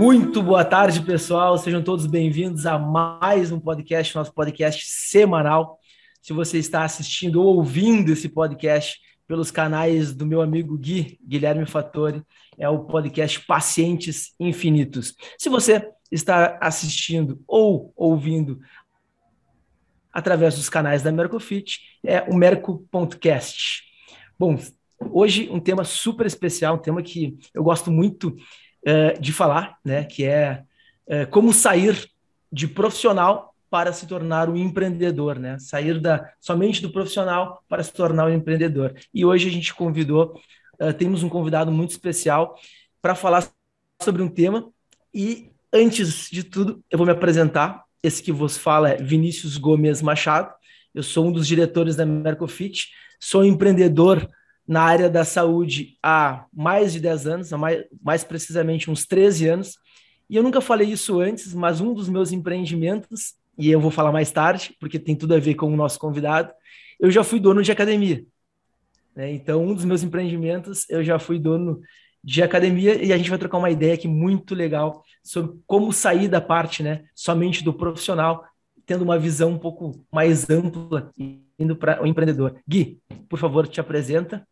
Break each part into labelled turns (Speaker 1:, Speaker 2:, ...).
Speaker 1: Muito boa tarde, pessoal. Sejam todos bem-vindos a mais um podcast, nosso podcast semanal. Se você está assistindo ou ouvindo esse podcast pelos canais do meu amigo Gui, Guilherme Fattori, é o podcast Pacientes Infinitos. Se você está assistindo ou ouvindo através dos canais da Mercofit, é o Merco.cast. Bom, hoje um tema super especial, um tema que eu gosto muito é, de falar, né, que é, é, como sair de profissional para se tornar um empreendedor, né? Sair da somente do profissional para se tornar um empreendedor. E hoje a gente convidou, uh, temos um convidado muito especial para falar sobre um tema. E antes de tudo, eu vou me apresentar. Esse que vos fala é Vinícius Gomes Machado. Eu sou um dos diretores da Mercofit, sou empreendedor na área da saúde há mais de 10 anos, mais, mais precisamente uns 13 anos. E eu nunca falei isso antes, mas um dos meus empreendimentos, e eu vou falar mais tarde, porque tem tudo a ver com o nosso convidado, eu já fui dono de academia. Né? Então, um dos meus empreendimentos, eu já fui dono de academia e a gente vai trocar uma ideia aqui muito legal sobre como sair da parte né, somente do profissional, tendo uma visão um pouco mais ampla, indo para o empreendedor. Gui, por favor, te apresenta.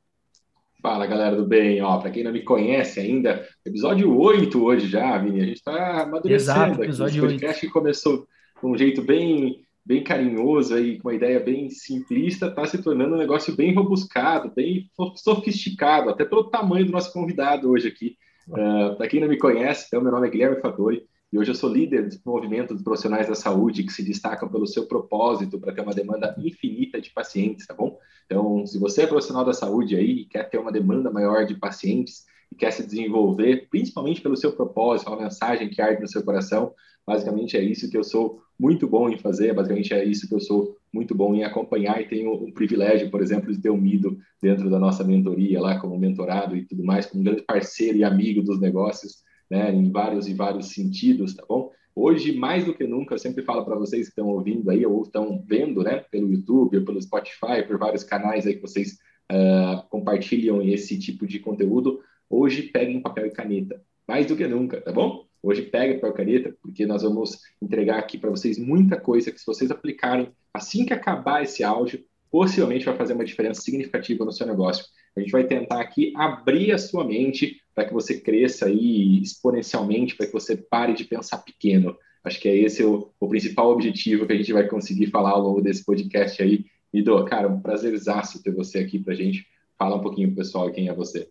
Speaker 2: Fala galera do bem, ó, para quem não me conhece ainda, episódio 8 hoje já, Vini, a gente está amadurecendo
Speaker 1: Exato, episódio
Speaker 2: aqui. Esse podcast 8. que começou com um jeito bem, bem carinhoso aí, com uma ideia bem simplista, está se tornando um negócio bem robuscado, bem sofisticado, até pelo tamanho do nosso convidado hoje aqui. Uh, ah, para quem não me conhece, então, meu nome é Guilherme Fattori, e hoje eu sou líder do movimento dos profissionais da saúde que se destacam pelo seu propósito para ter uma demanda infinita de pacientes, tá bom? Então, se você é profissional da saúde aí e quer ter uma demanda maior de pacientes e quer se desenvolver, principalmente pelo seu propósito, uma mensagem que arde no seu coração, basicamente é isso que eu sou muito bom em fazer, basicamente é isso que eu sou muito bom em acompanhar e tenho o privilégio, por exemplo, de ter o Mido dentro da nossa mentoria lá como mentorado e tudo mais, como um grande parceiro e amigo dos negócios né, em vários e vários sentidos, tá bom? Hoje, mais do que nunca, eu sempre falo para vocês que estão ouvindo aí ou estão vendo, né, pelo YouTube, pelo Spotify, por vários canais aí que vocês uh, compartilham esse tipo de conteúdo, hoje peguem papel e caneta, mais do que nunca, tá bom? Hoje pegue papel e caneta, porque nós vamos entregar aqui para vocês muita coisa que se vocês aplicarem assim que acabar esse áudio, possivelmente vai fazer uma diferença significativa no seu negócio. A gente vai tentar aqui abrir a sua mente para que você cresça aí exponencialmente, para que você pare de pensar pequeno. Acho que é esse o, o, principal objetivo que a gente vai conseguir falar ao longo desse podcast aí. Ido, cara, um prazerzaço ter você aqui para a gente. Fala um pouquinho pessoal quem é você.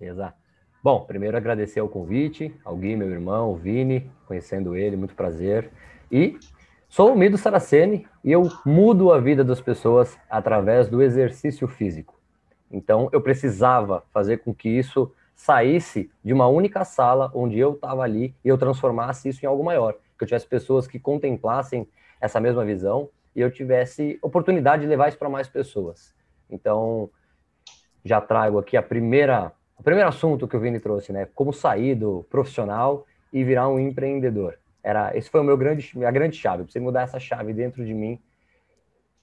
Speaker 3: Exato. Bom, primeiro agradecer ao convite, ao Gui, meu irmão, o Vini, conhecendo ele, muito prazer. E sou o Mido Saraceni e eu mudo a vida das pessoas através do exercício físico. Então, eu precisava fazer com que isso saísse de uma única sala onde eu estava ali e eu transformasse isso em algo maior. Que eu tivesse pessoas que contemplassem essa mesma visão e eu tivesse oportunidade de levar isso para mais pessoas. Então, já trago aqui a primeira, o primeiro assunto que o Vini trouxe, né? Como sair do profissional e virar um empreendedor. Era, esse foi o meu grande, minha grande chave. Precisei mudar essa chave dentro de mim.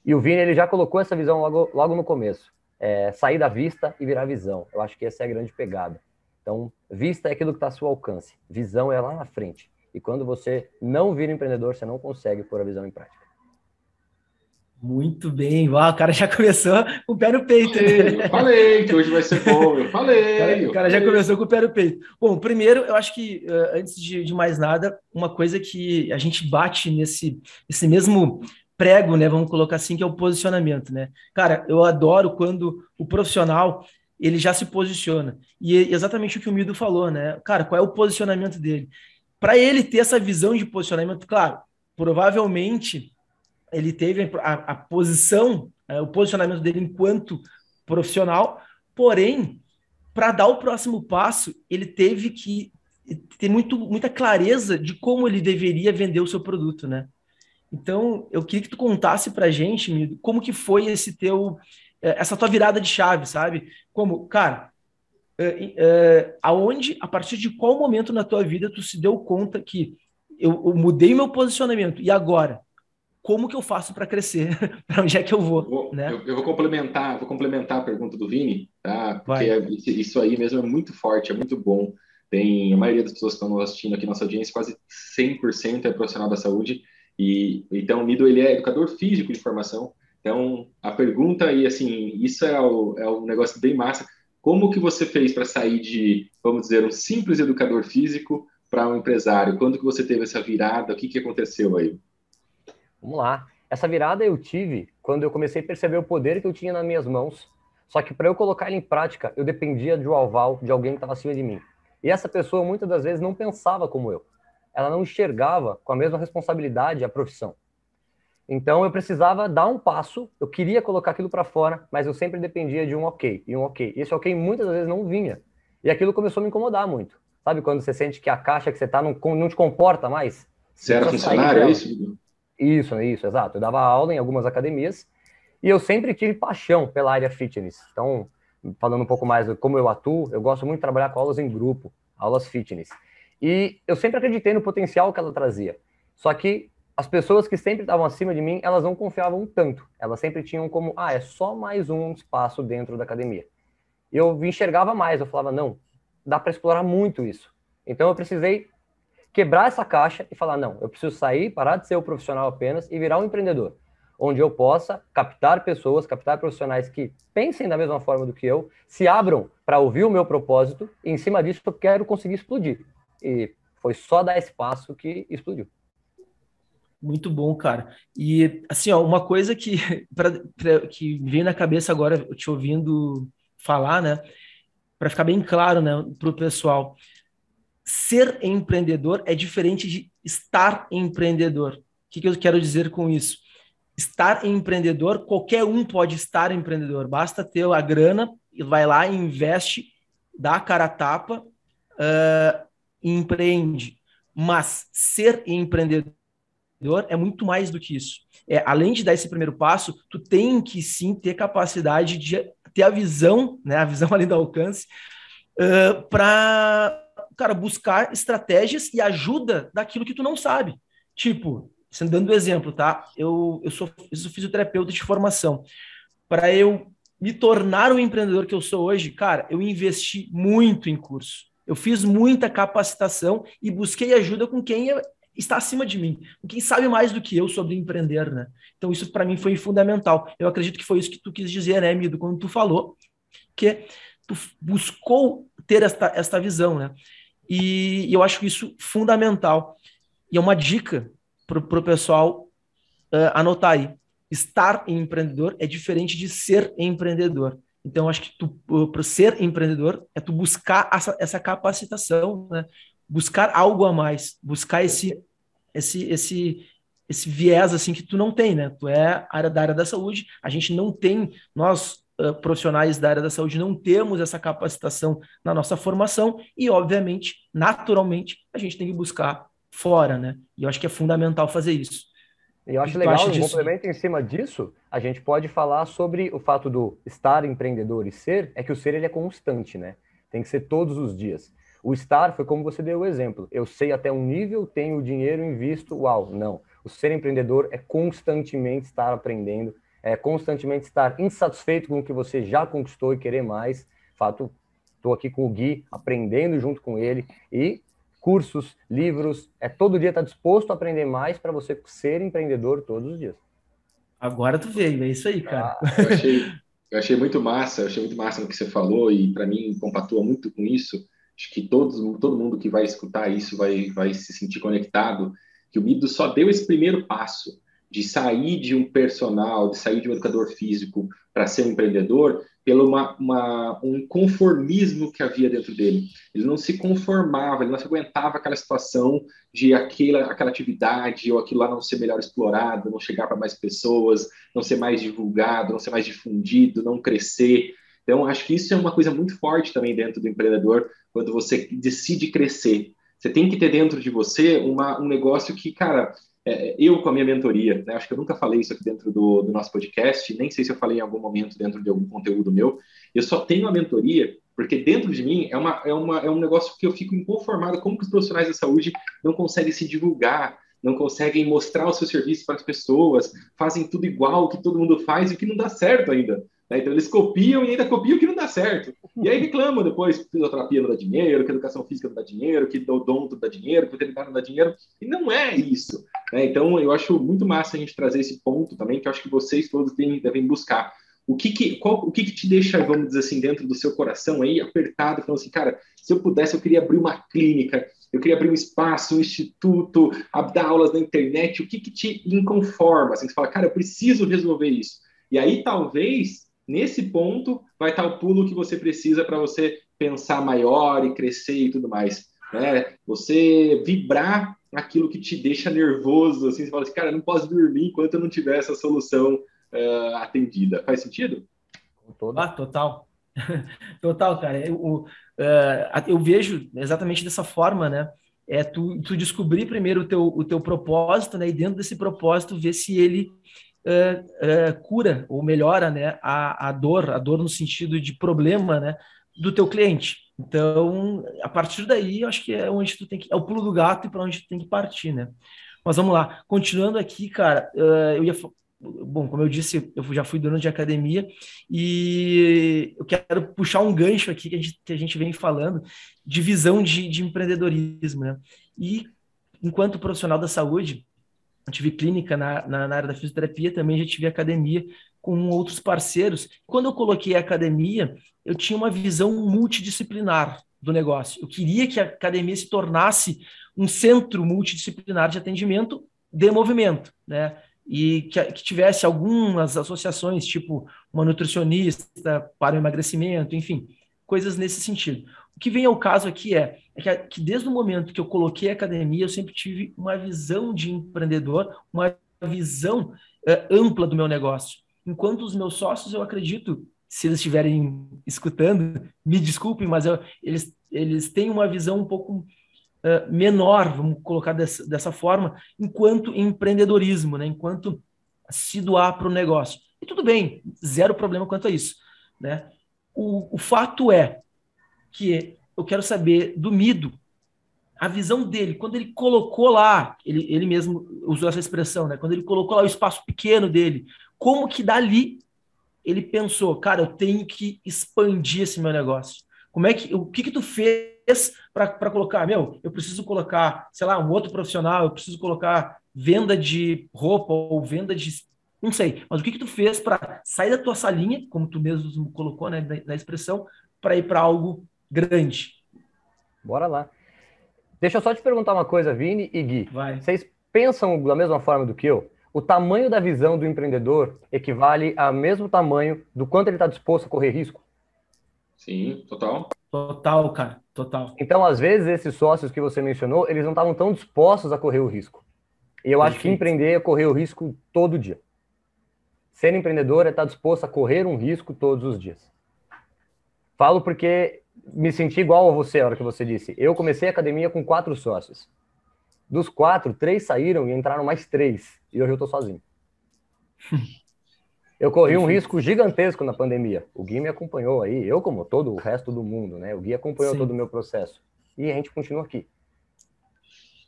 Speaker 3: E o Vini ele já colocou essa visão logo, logo no começo. É, sair da vista e virar visão. Eu acho que essa é a grande pegada. Então, vista é aquilo que está ao seu alcance, visão é lá na frente. E quando você não vira empreendedor, você não consegue pôr a visão em prática.
Speaker 1: Muito bem, Uau, o cara já começou com o pé no peito.
Speaker 2: Falei, né? eu falei que hoje vai ser bom, eu falei.
Speaker 1: O cara, o cara já começou com o pé no peito. Bom, primeiro, eu acho que uh, antes de, de, mais nada, uma coisa que a gente bate nesse, nesse mesmo prego, né? Vamos colocar assim, que é o posicionamento, né? Cara, eu adoro quando o profissional ele já se posiciona. E é exatamente o que o Mido falou, né? Cara, qual é o posicionamento dele? Para ele ter essa visão de posicionamento, claro, provavelmente ele teve a, a posição, é, o posicionamento dele enquanto profissional, porém, para dar o próximo passo, ele teve que ter muito, muita clareza de como ele deveria vender o seu produto, né? Então, eu queria que tu contasse para a gente, Mido, como que foi esse teu é, essa tua virada de chave, sabe? Como, cara, é, aonde, a partir de qual momento na tua vida tu se deu conta que eu, eu mudei meu posicionamento e agora? Como que eu faço para crescer? para onde é que eu vou?
Speaker 2: Eu vou,
Speaker 1: né?
Speaker 2: eu, eu, vou complementar, vou complementar a pergunta do Vini, tá? Porque é, isso aí mesmo é muito forte, é muito bom. tem a maioria das pessoas que estão assistindo aqui nossa audiência, quase 100% é profissional da saúde, e então o Mido ele é educador físico de formação. Então a pergunta e assim isso é, o, é um negócio bem massa. Como que você fez para sair de, vamos dizer, um simples educador físico para um empresário? Quando que você teve essa virada? O que, que aconteceu aí?
Speaker 3: Vamos lá. Essa virada eu tive quando eu comecei a perceber o poder que eu tinha nas minhas mãos. Só que para eu colocar ele em prática, eu dependia de um aval de alguém que estava acima de mim. E essa pessoa muitas das vezes não pensava como eu. Ela não enxergava com a mesma responsabilidade a profissão. Então eu precisava dar um passo, eu queria colocar aquilo para fora, mas eu sempre dependia de um ok, e um ok. E esse ok muitas vezes não vinha. E aquilo começou a me incomodar muito. Sabe quando você sente que a caixa que você está não, não te comporta mais?
Speaker 2: Você era funcionário, é isso?
Speaker 3: Isso, isso, exato. Eu dava aula em algumas academias e eu sempre tive paixão pela área fitness. Então, falando um pouco mais de como eu atuo, eu gosto muito de trabalhar com aulas em grupo, aulas fitness. E eu sempre acreditei no potencial que ela trazia. Só que as pessoas que sempre estavam acima de mim, elas não confiavam tanto. Elas sempre tinham como, ah, é só mais um espaço dentro da academia. Eu enxergava mais, eu falava, não, dá para explorar muito isso. Então eu precisei quebrar essa caixa e falar: não, eu preciso sair, parar de ser o profissional apenas e virar um empreendedor, onde eu possa captar pessoas, captar profissionais que pensem da mesma forma do que eu, se abram para ouvir o meu propósito e, em cima disso, eu quero conseguir explodir. E foi só dar espaço que explodiu.
Speaker 1: Muito bom, cara. E assim, ó, uma coisa que, pra, pra, que veio na cabeça agora, te ouvindo falar, né? Para ficar bem claro, né, para o pessoal ser empreendedor é diferente de estar empreendedor. O que, que eu quero dizer com isso? Estar empreendedor, qualquer um pode estar empreendedor, basta ter a grana e vai lá investe, dá a cara a tapa uh, e empreende. Mas ser empreendedor é muito mais do que isso. É, além de dar esse primeiro passo, tu tem que sim ter capacidade de ter a visão, né, a visão além do alcance, uh, para cara, buscar estratégias e ajuda daquilo que tu não sabe. Tipo, sendo dando exemplo, tá? Eu, eu, sou, eu sou fisioterapeuta de formação. Para eu me tornar o empreendedor que eu sou hoje, cara, eu investi muito em curso. Eu fiz muita capacitação e busquei ajuda com quem está acima de mim, com quem sabe mais do que eu sobre empreender, né? Então isso para mim foi fundamental. Eu acredito que foi isso que tu quis dizer, né, Mido, quando tu falou que tu buscou ter esta, esta visão, né? E, eu acho isso fundamental. E é uma dica para o pessoal uh, anotar aí. Estar empreendedor é diferente de ser empreendedor. Então, acho que para ser empreendedor é tu buscar essa, essa capacitação, né? buscar algo a mais, buscar esse, esse, esse, esse viés assim que tu não tem, né? Tu é área da área da saúde, a gente não tem, nós profissionais da área da saúde não temos essa capacitação na nossa formação e, obviamente, naturalmente, a gente tem que buscar fora, né? E eu acho que é fundamental fazer isso.
Speaker 3: E eu acho legal, um complemento em cima disso, a gente pode falar sobre o fato do estar empreendedor e ser, é que o ser ele é constante, né? Tem que ser todos os dias. O estar foi como você deu o exemplo. Eu sei até um nível, tenho dinheiro, invisto, uau. Não. O ser empreendedor é constantemente estar aprendendo, é, constantemente estar insatisfeito com o que você já conquistou e querer mais. Fato, estou aqui com o Gui, aprendendo junto com ele e cursos, livros, é todo dia estar tá disposto a aprender mais para você ser empreendedor todos os dias.
Speaker 1: Agora tu veio, é isso aí, cara.
Speaker 2: Ah, eu, achei, eu achei muito massa, eu achei muito massa no que você falou e para mim compatua muito com isso. Acho que todos, todo mundo que vai escutar isso vai, vai se sentir conectado, que o Mido só deu esse primeiro passo de sair de um personal, de sair de um educador físico para ser um empreendedor, pelo uma, uma, um conformismo que havia dentro dele. Ele não se conformava, ele não se aguentava aquela situação de aquela, aquela atividade ou aquilo lá não ser melhor explorado, não chegar para mais pessoas, não ser mais divulgado, não ser mais difundido, não crescer. Então, acho que isso é uma coisa muito forte também dentro do empreendedor, quando você decide crescer. Você tem que ter dentro de você uma, um negócio que, cara, é, eu com a minha mentoria, né, acho que eu nunca falei isso aqui dentro do, do, nosso podcast, nem sei se eu falei em algum momento dentro de algum conteúdo meu, eu só tenho a mentoria porque dentro de mim é, uma, é, uma, é um negócio que eu fico inconformado como que os profissionais da saúde não conseguem se divulgar, não conseguem mostrar o seu serviço para as pessoas, fazem tudo igual que todo mundo faz e que não dá certo ainda. Né? Então eles copiam e ainda copiam o que não dá certo. E aí reclamam depois que fisioterapia não dá dinheiro, que educação física não dá dinheiro, que odonto não dá dinheiro, que veterinário não dá dinheiro. E não é isso. Né? Então eu acho muito massa a gente trazer esse ponto também, que eu acho que vocês todos devem, devem buscar. O que que, qual, o que que te deixa, vamos dizer assim, dentro do seu coração aí, apertado, falando assim, cara, se eu pudesse, eu queria abrir uma clínica, eu queria abrir um espaço, um instituto, dar aulas na internet, o que que te inconforma? Assim, você fala, cara, eu preciso resolver isso. E aí, talvez, nesse ponto, vai estar o pulo que você precisa para você pensar maior e crescer e tudo mais. Né? Você vibrar aquilo que te deixa nervoso, assim, você fala assim, cara, eu não posso dormir enquanto eu não tiver essa solução uh, atendida. Faz sentido?
Speaker 1: Ah, total. total, cara. Eu, uh, eu vejo exatamente dessa forma, né? É tu, tu descobrir primeiro o teu, o teu propósito, né? E dentro desse propósito, ver se ele uh, uh, cura ou melhora, né? A, a dor, a dor no sentido de problema, né? Do teu cliente. Então, a partir daí, eu acho que é onde tu tem que. É o pulo do gato e para onde tu tem que partir, né? Mas vamos lá. Continuando aqui, cara, eu ia bom, como eu disse, eu já fui dono de academia e eu quero puxar um gancho aqui que a gente, que a gente vem falando de visão de, de empreendedorismo, né? E enquanto profissional da saúde, tive clínica na, na, na, área da fisioterapia, também já tive academia com outros parceiros. Quando eu coloquei a academia, eu tinha uma visão multidisciplinar do negócio. Eu queria que a academia se tornasse um centro multidisciplinar de atendimento de movimento, né? e que, que, tivesse algumas associações, tipo uma nutricionista para o emagrecimento, enfim, coisas nesse sentido. O que vem ao caso aqui é, é que, que, desde o momento que eu coloquei a academia, eu sempre tive uma visão de empreendedor, uma visão é, ampla do meu negócio. Enquanto os meus sócios, eu acredito, se eles estiverem escutando, me desculpem, mas eu, eles, eles têm uma visão um pouco uh, menor, vamos colocar dessa, dessa forma, enquanto empreendedorismo, né? enquanto se doar para o negócio. E tudo bem, zero problema quanto a isso. Né? O, o fato é que eu quero saber do Mido, a visão dele, quando ele colocou lá, ele, ele mesmo usou essa expressão, né? Quando ele colocou lá o espaço pequeno dele, como que dali ele pensou, cara, eu tenho que expandir esse meu negócio. Como é que o que que tu fez para colocar, meu, eu preciso colocar, sei lá, um outro profissional, eu preciso colocar venda de roupa ou venda de não sei, mas o que que tu fez para sair da tua salinha, como tu mesmo colocou, né, na, expressão, para ir para algo grande?
Speaker 3: Bora lá. Deixa eu só te perguntar uma coisa, Vini e Gui.
Speaker 1: Vai.
Speaker 3: Vocês pensam da mesma forma do que eu? O tamanho da visão do empreendedor equivale ao mesmo tamanho do quanto ele está disposto a correr risco?
Speaker 2: Sim, total.
Speaker 1: Total, cara, total.
Speaker 3: Então, às vezes, esses sócios que você mencionou, eles não estavam tão dispostos a correr o risco. E eu Perfeito. acho que empreender é correr o risco todo dia. Ser empreendedor é estar disposto a correr um risco todos os dias. Falo porque me senti igual a você a hora que você disse. Eu comecei a academia com quatro sócios. Dos quatro, três saíram e entraram mais três. E hoje eu estou sozinho. Eu corri um risco gigantesco na pandemia. O Gui me acompanhou aí, eu como todo o resto do mundo, né? O Gui acompanhou Sim. todo o meu processo. E a gente continua aqui.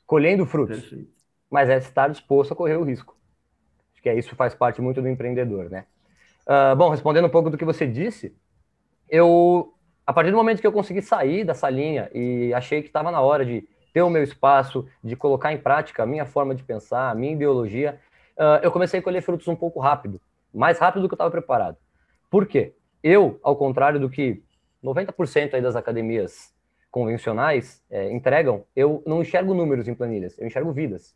Speaker 3: Colhendo frutos. Perfeito. Mas é estar disposto a correr o risco. Acho que é isso faz parte muito do empreendedor, né? Uh, bom, respondendo um pouco do que você disse, eu, a partir do momento que eu consegui sair dessa linha e achei que estava na hora de ter o meu espaço, de colocar em prática a minha forma de pensar, a minha ideologia, uh, eu comecei a colher frutos um pouco rápido mais rápido do que eu estava preparado. Por quê? Eu, ao contrário do que 90% aí das academias convencionais é, entregam, eu não enxergo números em planilhas, eu enxergo vidas.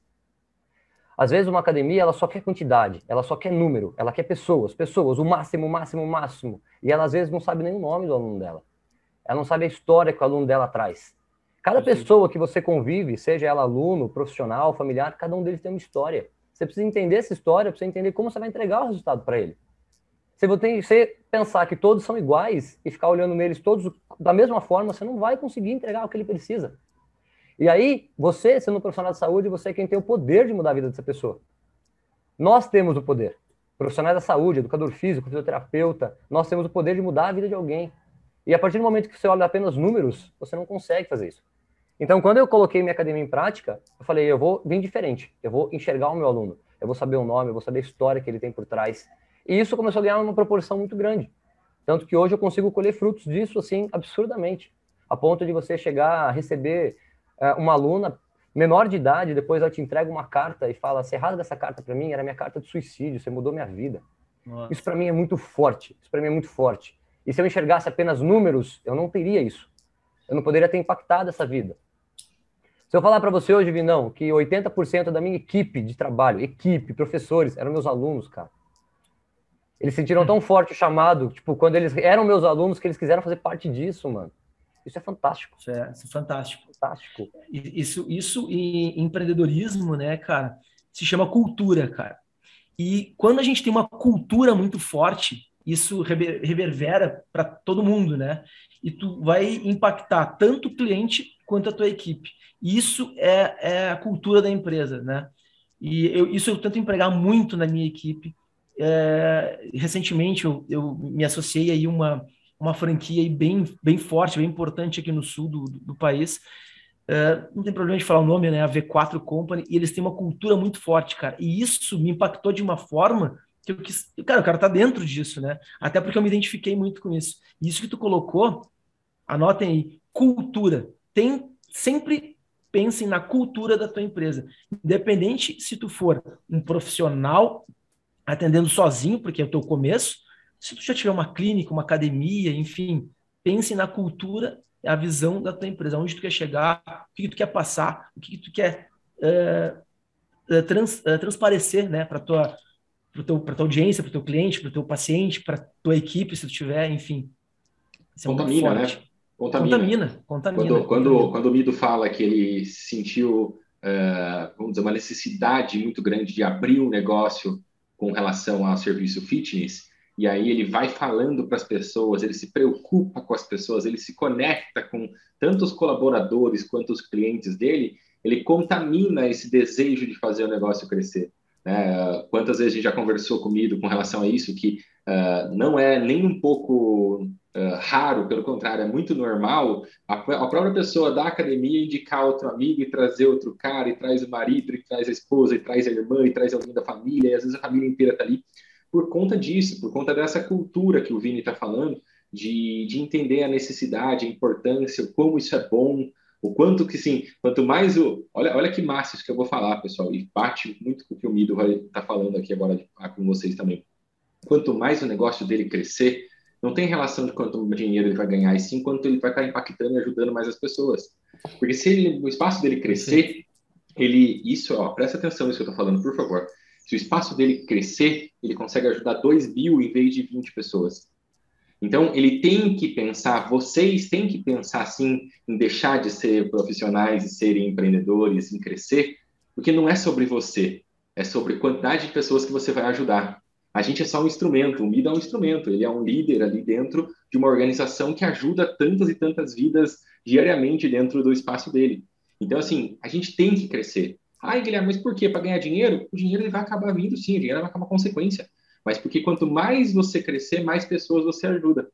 Speaker 3: Às vezes uma academia ela só quer quantidade, ela só quer número, ela quer pessoas, pessoas, o máximo, o máximo, o máximo. E ela às vezes não sabe nem o nome do aluno dela. Ela não sabe a história que o aluno dela traz. Cada pessoa que você convive, seja ela aluno, profissional, familiar, cada um deles tem uma história. Você precisa entender essa história, precisa entender como você vai entregar o resultado para ele. Se você pensar que todos são iguais e ficar olhando neles todos da mesma forma, você não vai conseguir entregar o que ele precisa. E aí, você, sendo um profissional de saúde, você é quem tem o poder de mudar a vida dessa pessoa. Nós temos o poder. Profissionais da saúde, educador físico, fisioterapeuta, nós temos o poder de mudar a vida de alguém. E a partir do momento que você olha apenas números, você não consegue fazer isso. Então, quando eu coloquei minha academia em prática, eu falei, eu vou vir diferente, eu vou enxergar o meu aluno, eu vou saber o nome, eu vou saber a história que ele tem por trás. E isso começou a ganhar uma proporção muito grande. Tanto que hoje eu consigo colher frutos disso, assim, absurdamente. A ponto de você chegar a receber é, uma aluna menor de idade, depois ela te entrega uma carta e fala: "Se errado dessa carta para mim era minha carta de suicídio, você mudou minha vida". Nossa. Isso para mim é muito forte. Isso para mim é muito forte. E se eu enxergasse apenas números, eu não teria isso. Eu não poderia ter impactado essa vida. Se eu falar para você hoje, Vinão, que 80% da minha equipe de trabalho, equipe, professores, eram meus alunos, cara. Eles sentiram tão forte o chamado, tipo, quando eles eram meus alunos, que eles quiseram fazer parte disso, mano. Isso é fantástico.
Speaker 1: Isso é, isso é fantástico.
Speaker 3: Fantástico.
Speaker 1: Isso, isso em empreendedorismo, né, cara, se chama cultura, cara. E quando a gente tem uma cultura muito forte, isso reverbera para todo mundo, né? E tu vai impactar tanto o cliente quanto a tua equipe. Isso é, é a cultura da empresa, né? E eu, isso eu tento empregar muito na minha equipe. É, recentemente eu, eu, me associei aí uma uma franquia bem bem forte, bem importante aqui no sul do, do, do país. É, não tem problema de falar o nome, né? A V4 Company, e eles têm uma cultura muito forte, cara. E isso me impactou de uma forma que eu quis. Cara, o cara tá dentro disso, né? Até porque eu me identifiquei muito com isso. Isso que tu colocou, anotem aí, cultura. Tem sempre pensem na cultura da tua empresa. Independente se tu for um profissional atendendo sozinho, porque é o teu começo, se tu já tiver uma clínica, uma academia, enfim, pense na cultura, a visão da tua empresa, onde tu quer chegar, o que, tu quer passar, o que, tu quer uh, trans, uh, transparecer né, para tua para tua audiência, para o teu cliente, para o teu paciente, para tua equipe, se tu tiver, enfim.
Speaker 2: Isso é Contamina, né?
Speaker 1: Contamina. Contamina. contamina.
Speaker 2: Quando, quando, quando o Mido fala que ele sentiu, uh, vamos dizer, uma necessidade muito grande de abrir um negócio com relação ao serviço fitness, e aí ele vai falando para as pessoas, ele se preocupa com as pessoas, ele se conecta com tanto os colaboradores quanto os clientes dele, ele contamina esse desejo de fazer o negócio crescer. Né? Quantas vezes a gente já conversou comigo com relação a isso, que uh, não é nem um pouco uh, raro, pelo contrário, é muito normal a, a, própria pessoa da academia indicar outro amigo e trazer outro cara, e traz o marido, e traz a esposa, e traz a irmã, e traz alguém da família, e às vezes a família inteira está ali, por conta disso, por conta dessa cultura que o Vini está falando, de, de entender a necessidade, a importância, como isso é bom, o quanto que, sim, quanto mais o. Olha, olha que massa isso que eu vou falar, pessoal, e bate muito com o que o Mido vai estar tá falando aqui agora com vocês também. Quanto mais o negócio dele crescer, não tem relação de quanto dinheiro ele vai ganhar, e sim quanto ele vai estar impactando e ajudando mais as pessoas. Porque se ele, o espaço dele crescer, ele, isso, ó, presta atenção nisso que eu estou falando, por favor. Se o espaço dele crescer, ele consegue ajudar 2 mil em vez de 20 pessoas. Então, ele tem que pensar, vocês têm que pensar, sim, em deixar de ser profissionais e serem empreendedores, em crescer, porque não é sobre você, é sobre quantidade de pessoas que você vai ajudar. A gente é só um instrumento, o MIDA é um instrumento, ele é um líder ali dentro de uma organização que ajuda tantas e tantas vidas diariamente dentro do espaço dele. Então, assim, a gente tem que crescer. Ai, Guilherme, mas por quê? Para ganhar dinheiro? O dinheiro ele vai acabar vindo, sim, o dinheiro vai acabar uma consequência. Mas porque quanto mais você crescer, mais pessoas você ajuda.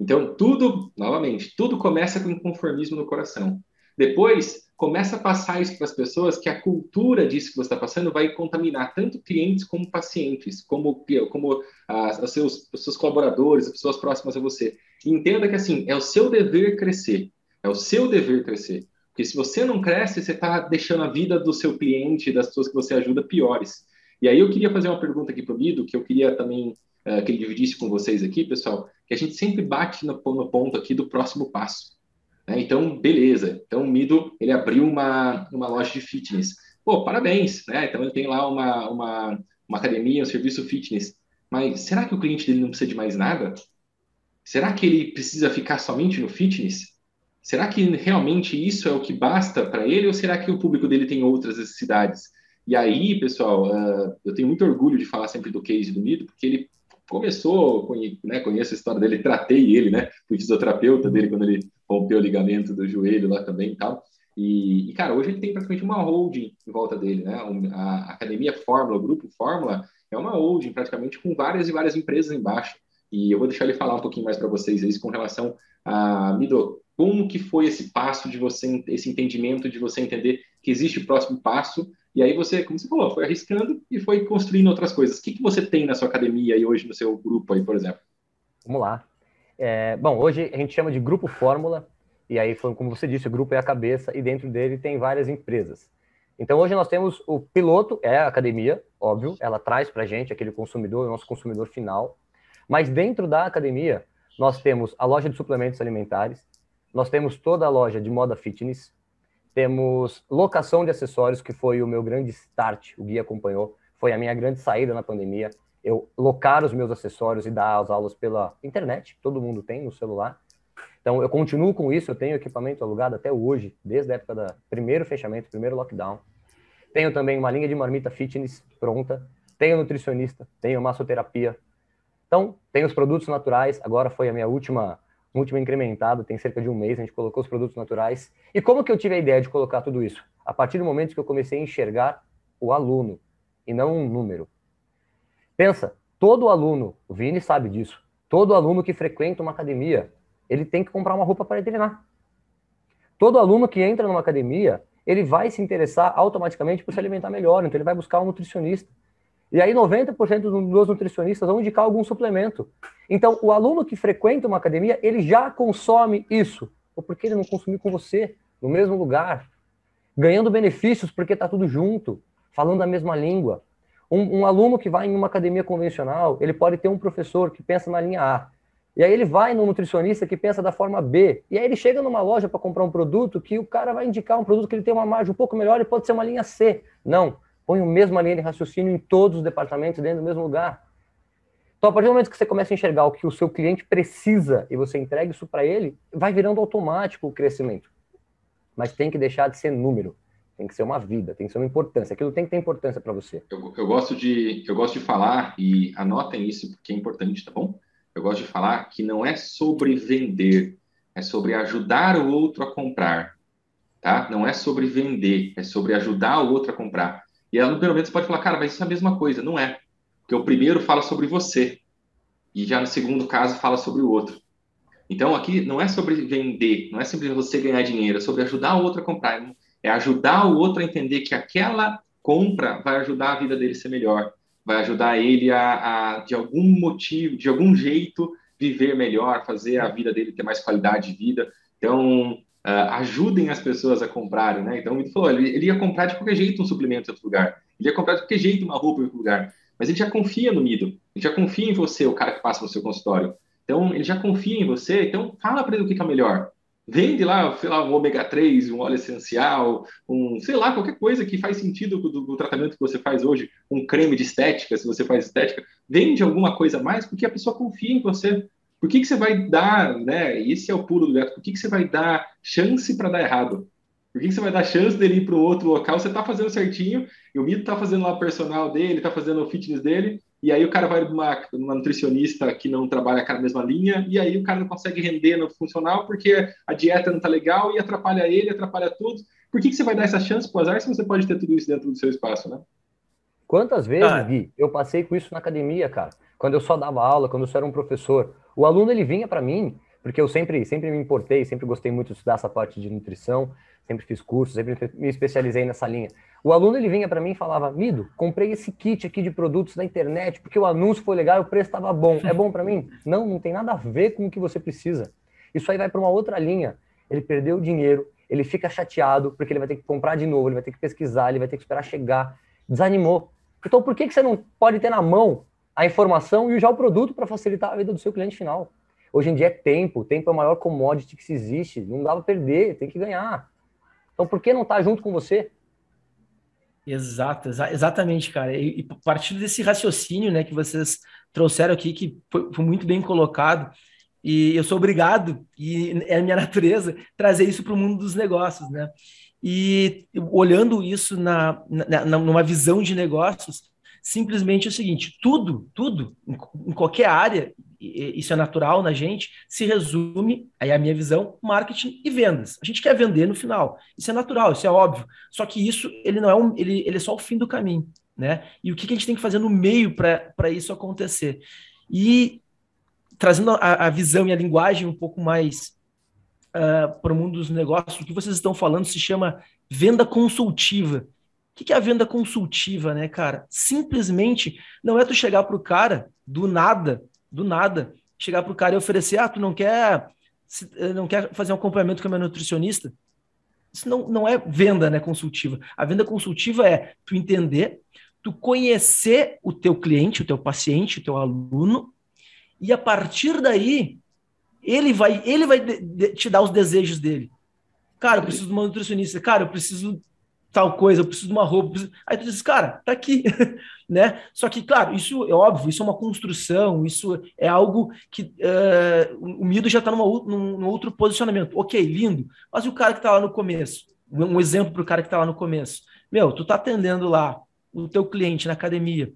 Speaker 2: Então, tudo, novamente, tudo começa com inconformismo no coração. Depois, começa a passar isso para as pessoas, que a cultura disso que você está passando vai contaminar tanto clientes como pacientes, como, como as, as seus, os seus colaboradores, as pessoas próximas a você. Entenda que, assim, é o seu dever crescer. É o seu dever crescer. Porque se você não cresce, você está deixando a vida do seu cliente, das pessoas que você ajuda, piores. E aí eu queria fazer uma pergunta aqui para o Mido, que eu queria também uh, que ele dividisse com vocês aqui, pessoal, que a gente sempre bate no, no ponto aqui do próximo passo. Né? Então, beleza. Então, o Mido, ele abriu uma, uma loja de fitness. Pô, parabéns, né? Então, ele tem lá uma, uma, uma academia, um serviço fitness. Mas será que o cliente dele não precisa de mais nada? Será que ele precisa ficar somente no fitness? Será que realmente isso é o que basta para ele ou será que o público dele tem outras necessidades? E aí, pessoal, uh, eu tenho muito orgulho de falar sempre do case do Mido, porque ele começou, né, conheço a história dele, tratei ele, né, fui fisioterapeuta dele quando ele rompeu o ligamento do joelho lá também e tal. E, e, cara, hoje ele tem praticamente uma holding em volta dele, né? A Academia Fórmula, o Grupo Fórmula, é uma holding praticamente com várias e várias empresas embaixo. E eu vou deixar ele falar um pouquinho mais para vocês aí com relação a Mido, como que foi esse passo de você, esse entendimento de você entender que existe o próximo passo E aí você, como você falou, foi arriscando e foi construindo outras coisas. O que, que você tem na sua academia e hoje no seu grupo aí, por exemplo?
Speaker 3: Vamos lá. É, bom, hoje a gente chama de Grupo Fórmula, e aí, como você disse, o grupo é a cabeça, e dentro dele tem várias empresas. Então, hoje nós temos o piloto, é a academia, óbvio, ela traz para a gente aquele consumidor, o nosso consumidor final. Mas dentro da academia, nós temos a loja de suplementos alimentares, nós temos toda a loja de moda fitness, temos locação de acessórios, que foi o meu grande start, o Gui acompanhou, foi a minha grande saída na pandemia. Eu locar os meus acessórios e dar as aulas pela internet, todo mundo tem no celular. Então, eu continuo com isso, eu tenho equipamento alugado até hoje, desde a época do primeiro fechamento, primeiro lockdown. Tenho também uma linha de marmita fitness pronta, tenho nutricionista, tenho massoterapia. Então, tenho os produtos naturais, agora foi a minha última última incrementada, tem cerca de um mês, a gente colocou os produtos naturais. E como que eu tive a ideia de colocar tudo isso? A partir do momento que eu comecei a enxergar o aluno, e não um número. Pensa, todo aluno, o Vini sabe disso, todo aluno que frequenta uma academia, ele tem que comprar uma roupa para treinar. Todo aluno que entra numa academia, ele vai se interessar automaticamente por se alimentar melhor, então ele vai buscar um nutricionista. E aí 90% dos nutricionistas vão indicar algum suplemento. Então, o aluno que frequenta uma academia, ele já consome isso. Ou porque ele não consumiu com você, no mesmo lugar, ganhando benefícios porque está tudo junto, falando a mesma língua. Um, um, aluno que vai em uma academia convencional, ele pode ter um professor que pensa na linha A. E aí ele vai no nutricionista que pensa da forma B. E aí ele chega numa loja para comprar um produto que o cara vai indicar um produto que ele tem uma margem um pouco melhor e pode ser uma linha C. Não põe a mesma linha de raciocínio em todos os departamentos dentro do mesmo lugar. Então, a partir do momento que você começa a enxergar o que o seu cliente precisa e você entrega isso para ele, vai virando automático o crescimento. Mas tem que deixar de ser número. Tem que ser uma vida, tem que ser uma importância. Aquilo tem que ter importância para você.
Speaker 2: Eu, eu, gosto de, eu gosto de falar, e anotem isso porque é importante, tá bom? Eu gosto de falar que não é sobre vender, é sobre ajudar o outro a comprar. Tá? Não é sobre vender, é sobre ajudar o outro a comprar. E primeiro momento você pode falar, cara, mas isso é a mesma coisa. Não é. Porque o primeiro fala sobre você. E já no segundo caso fala sobre o outro. Então aqui não é sobre vender, não é sobre você ganhar dinheiro, é sobre ajudar o outro a comprar. É ajudar o outro a entender que aquela compra vai ajudar a vida dele a ser melhor. Vai ajudar ele a, a de algum motivo, de algum jeito, viver melhor, fazer a vida dele ter mais qualidade de vida. Então, uh, ajudem as pessoas a comprarem, né? Então, ele falou, ele, ele, ia comprar de qualquer jeito um suplemento em outro lugar, ele ia comprar de qualquer jeito uma roupa em outro lugar, mas ele já confia no Mido, ele já confia em você, o cara que passa no seu consultório. Então, ele já confia em você, então fala para ele o que, é melhor. Vende lá, sei lá, um ômega 3, um óleo essencial, um, sei lá, qualquer coisa que faz sentido do, do, tratamento que você faz hoje, um creme de estética, se você faz estética, vende alguma coisa mais, porque a pessoa confia em você. Por que, que você vai dar, né? Esse é o pulo do gato. Por que, que você vai dar chance para dar errado? Por que, que você vai dar chance dele ir para outro local? Você está fazendo certinho, e o Mito está fazendo lá o personal dele, está fazendo o fitness dele, e aí o cara vai numa uma nutricionista que não trabalha com a mesma linha, e aí o cara não consegue render no funcional porque a dieta não está legal e atrapalha ele, atrapalha tudo. Por que, que você vai dar essa chance para o azar se você pode ter tudo isso dentro do seu espaço, né?
Speaker 3: Quantas vezes, ah. Gui, eu passei com isso na academia, cara? Quando eu só dava aula, quando eu só era um professor. O aluno, ele vinha para mim, porque eu sempre, sempre me importei, sempre gostei muito de estudar essa parte de nutrição, sempre fiz cursos, sempre me especializei nessa linha. O aluno, ele vinha para mim e falava, Mido, comprei esse kit aqui de produtos na internet, porque o anúncio foi legal o preço estava bom. É bom para mim? Não, não tem nada a ver com o que você precisa. Isso aí vai para uma outra linha. Ele perdeu o dinheiro, ele fica chateado, porque ele vai ter que comprar de novo, ele vai ter que pesquisar, ele vai ter que esperar chegar. Desanimou. Então, por que, que você não pode ter na mão a informação e já o produto para facilitar a vida do seu cliente final? Hoje em dia é tempo, tempo é o maior commodity que se existe, não dá para perder, tem que ganhar. Então, por que não estar tá junto com você?
Speaker 1: Exato, exa exatamente, cara. E, e partindo desse raciocínio, né, que vocês trouxeram aqui, que foi, foi muito bem colocado, e eu sou obrigado, e é minha natureza, trazer isso para o mundo dos negócios, né? E olhando isso na, na, numa visão de negócios, simplesmente é o seguinte: tudo, tudo, em, qualquer área, isso é natural na gente, se resume, aí é a minha visão, marketing e vendas. A gente quer vender no final. Isso é natural, isso é óbvio. Só que isso ele não é um, ele, ele é só o fim do caminho, né? E o que, que a gente tem que fazer no meio para isso acontecer? E trazendo a, a visão e a linguagem um pouco mais uh, para o mundo dos negócios, o que vocês estão falando se chama venda consultiva. O que é a venda consultiva, né, cara? Simplesmente não é tu chegar pro cara do nada, do nada, chegar pro cara e oferecer, ah, tu não quer, eh, não quer fazer um acompanhamento com a minha nutricionista? Isso não, não é venda, né, consultiva. A venda consultiva é tu entender, tu conhecer o teu cliente, o teu paciente, o teu aluno, e a partir daí ele vai, ele vai te dar os desejos dele. Cara, eu preciso de uma nutricionista. Cara, eu preciso tal coisa, eu preciso de uma roupa. Preciso... Aí tu diz, cara, tá aqui, né? Só que, claro, isso é óbvio, isso é uma construção, isso é algo que uh, o Mido já está num, num outro posicionamento. Ok, lindo. Mas o cara que está lá no começo? Um exemplo para o cara que está lá no começo. Meu, tu tá atendendo lá o teu cliente na academia,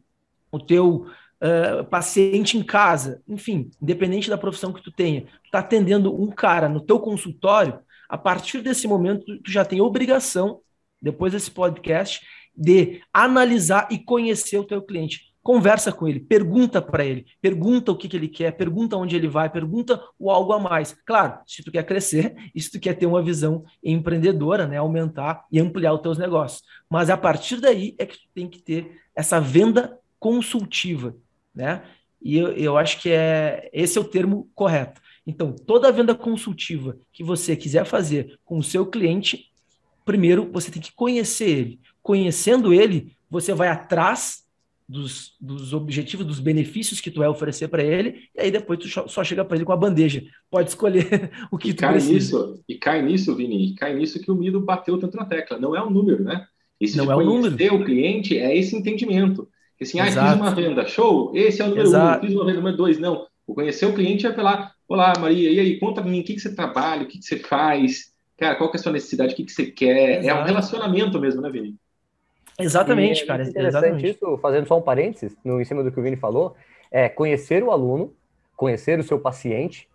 Speaker 1: o teu uh, paciente em casa, enfim, independente da profissão que tu tenha, tu tá atendendo um cara no teu consultório, a partir desse momento tu já tem obrigação depois desse podcast, de analisar e conhecer o teu cliente. Conversa com ele, pergunta para ele, pergunta o que, que ele quer, pergunta onde ele vai, pergunta o algo a mais. Claro, se tu quer crescer se tu quer ter uma visão empreendedora, né, aumentar e ampliar os teus negócios. Mas a partir daí é que tu tem que ter essa venda consultiva, né? E eu, eu acho que é esse é o termo correto. Então, toda venda consultiva que você quiser fazer com o seu cliente, primeiro você tem que conhecer ele. Conhecendo ele, você vai atrás dos, dos objetivos, dos benefícios que tu vai oferecer para ele, e aí depois tu só chega para ele com a bandeja. Pode escolher o que
Speaker 2: e
Speaker 1: tu
Speaker 2: cai
Speaker 1: precisa.
Speaker 2: Nisso, e cai nisso, Vini, cai nisso que o Mido bateu tanto na tecla. Não é um número, né?
Speaker 1: Esse Não é um número.
Speaker 2: o cliente é esse entendimento. Assim, ah, fiz uma venda, show, esse é o número Exato. um, fiz uma venda número dois. Não, o conhecer o cliente é falar, olá, Maria, e aí, conta para mim, o que, que você trabalha, o que, que você faz, cara, qual que é a sua necessidade, o que, que você quer. Exato. É um relacionamento mesmo, né, Vini?
Speaker 1: Exatamente, e cara. É interessante exatamente.
Speaker 3: isso, fazendo só um parênteses, no, em cima do que o Vini falou, é conhecer o aluno, conhecer o seu paciente,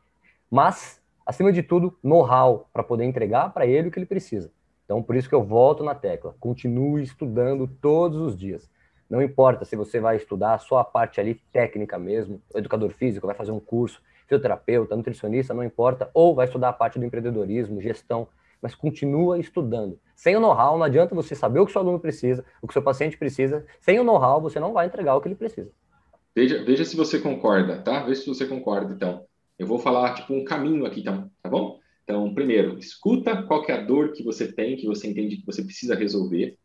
Speaker 3: mas, acima de tudo, know-how para poder entregar para ele o que ele precisa. Então, por isso que eu volto na tecla. Continue estudando todos os dias. Não importa se você vai estudar só a parte ali técnica mesmo, o educador físico vai fazer um curso, fisioterapeuta, nutricionista, não importa, ou vai estudar a parte do empreendedorismo, gestão, mas continua estudando. Sem o know-how, não adianta você saber o que seu aluno precisa, o que seu paciente precisa. Sem o know-how, você não vai entregar o que ele precisa.
Speaker 2: Veja, veja se você concorda, tá? Veja se você concorda, então. Eu vou falar, tipo, um caminho aqui, então, tá bom? Então, primeiro, escuta qual é a dor que você tem, que você entende que você precisa resolver.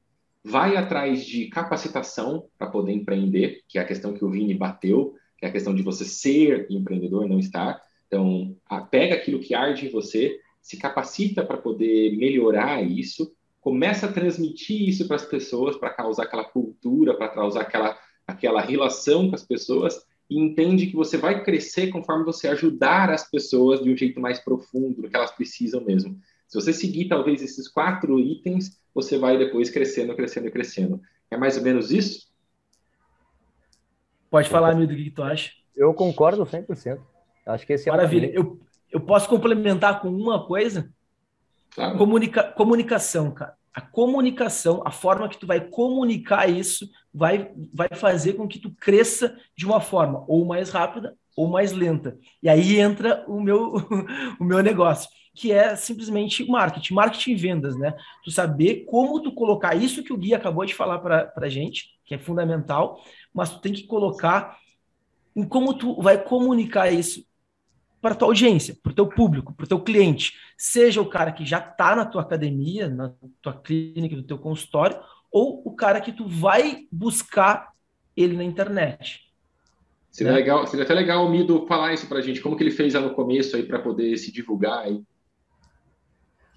Speaker 2: Vai atrás de capacitação para poder empreender, que é a questão que o Vini bateu, que é a questão de você ser empreendedor, não estar. Então, pega aquilo que arde em você, se capacita para poder melhorar isso, começa a transmitir isso para as pessoas, para causar aquela cultura, para causar aquela, aquela relação com as pessoas, e entende que você vai crescer conforme você ajudar as pessoas de um jeito mais profundo, do que elas precisam mesmo. Se você seguir talvez esses quatro itens, você vai depois crescendo, crescendo, crescendo. É mais ou menos isso?
Speaker 1: Pode falar, amigo, o que tu acha?
Speaker 3: Eu concordo 100%. Acho que esse
Speaker 1: é Maravilha. Eu, eu posso complementar com uma coisa? Claro. Comunica, comunicação, cara. A comunicação, a forma que tu vai comunicar isso, vai, vai fazer com que tu cresça de uma forma ou mais rápida ou mais lenta. E aí entra o meu, o meu negócio, que é simplesmente marketing, marketing e vendas, né? Tu saber como tu colocar isso que o Gui acabou de falar para a gente, que é fundamental, mas tu tem que colocar em como tu vai comunicar isso para tua audiência, para o teu público, para o teu cliente. Seja o cara que já está na tua academia, na tua clínica, no teu consultório, ou o cara que tu vai buscar ele na internet.
Speaker 2: Seria, né? legal, seria até legal o Mido falar isso para a gente, como que ele fez lá no começo aí para poder se divulgar aí.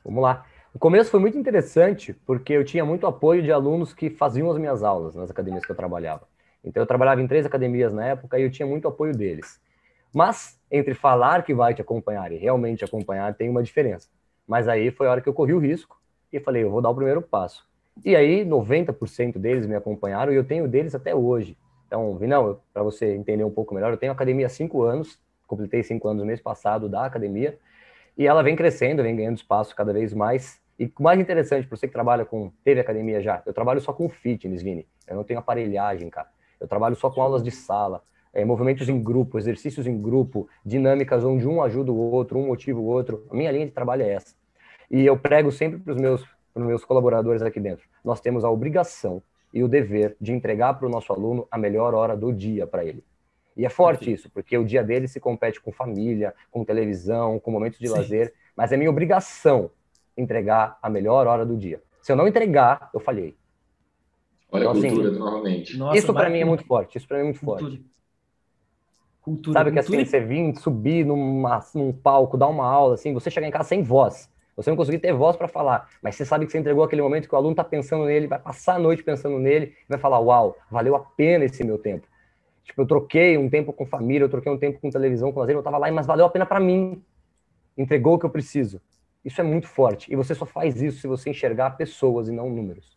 Speaker 3: Vamos lá. O começo foi muito interessante, porque eu tinha muito apoio de alunos que faziam as minhas aulas nas academias que eu trabalhava. Então, eu trabalhava em três academias na época e eu tinha muito apoio deles. Mas, entre falar que vai te acompanhar e realmente acompanhar, tem uma diferença. Mas aí foi a hora que eu corri o risco e falei, eu vou dar o primeiro passo. E aí, 90% deles me acompanharam e eu tenho deles até hoje. Então, Vinão, para você entender um pouco melhor, eu tenho academia há cinco anos, completei cinco anos no mês passado da academia, e ela vem crescendo, vem ganhando espaço cada vez mais. E o mais interessante, para você que trabalha com, teve academia já, eu trabalho só com fitness, Vini. Eu não tenho aparelhagem, cara. Eu trabalho só com aulas de sala, é, movimentos em grupo, exercícios em grupo, dinâmicas onde um ajuda o outro, um motiva o outro. A minha linha de trabalho é essa. E eu prego sempre para os meus, meus colaboradores aqui dentro. Nós temos a obrigação e o dever de entregar para o nosso aluno a melhor hora do dia para ele. E é forte isso, porque o dia dele se compete com família, com televisão, com momentos de Sim. lazer, mas é minha obrigação entregar a melhor hora do dia. Se eu não entregar, eu falhei.
Speaker 2: Olha então, a assim, cultura, assim, novamente.
Speaker 3: Nossa, isso para mim é muito forte. Isso para mim é muito cultura. forte. Cultura, Sabe cultura. que assim, você vir, subir numa, num palco, dar uma aula, assim, você chegar em casa sem voz. Você não conseguir ter voz para falar, mas você sabe que você entregou aquele momento que o aluno está pensando nele, vai passar a noite pensando nele, vai falar: Uau, valeu a pena esse meu tempo. Tipo, eu troquei um tempo com família, eu troquei um tempo com televisão, com lazer, eu estava lá, mas valeu a pena para mim. Entregou o que eu preciso. Isso é muito forte. E você só faz isso se você enxergar pessoas e não números.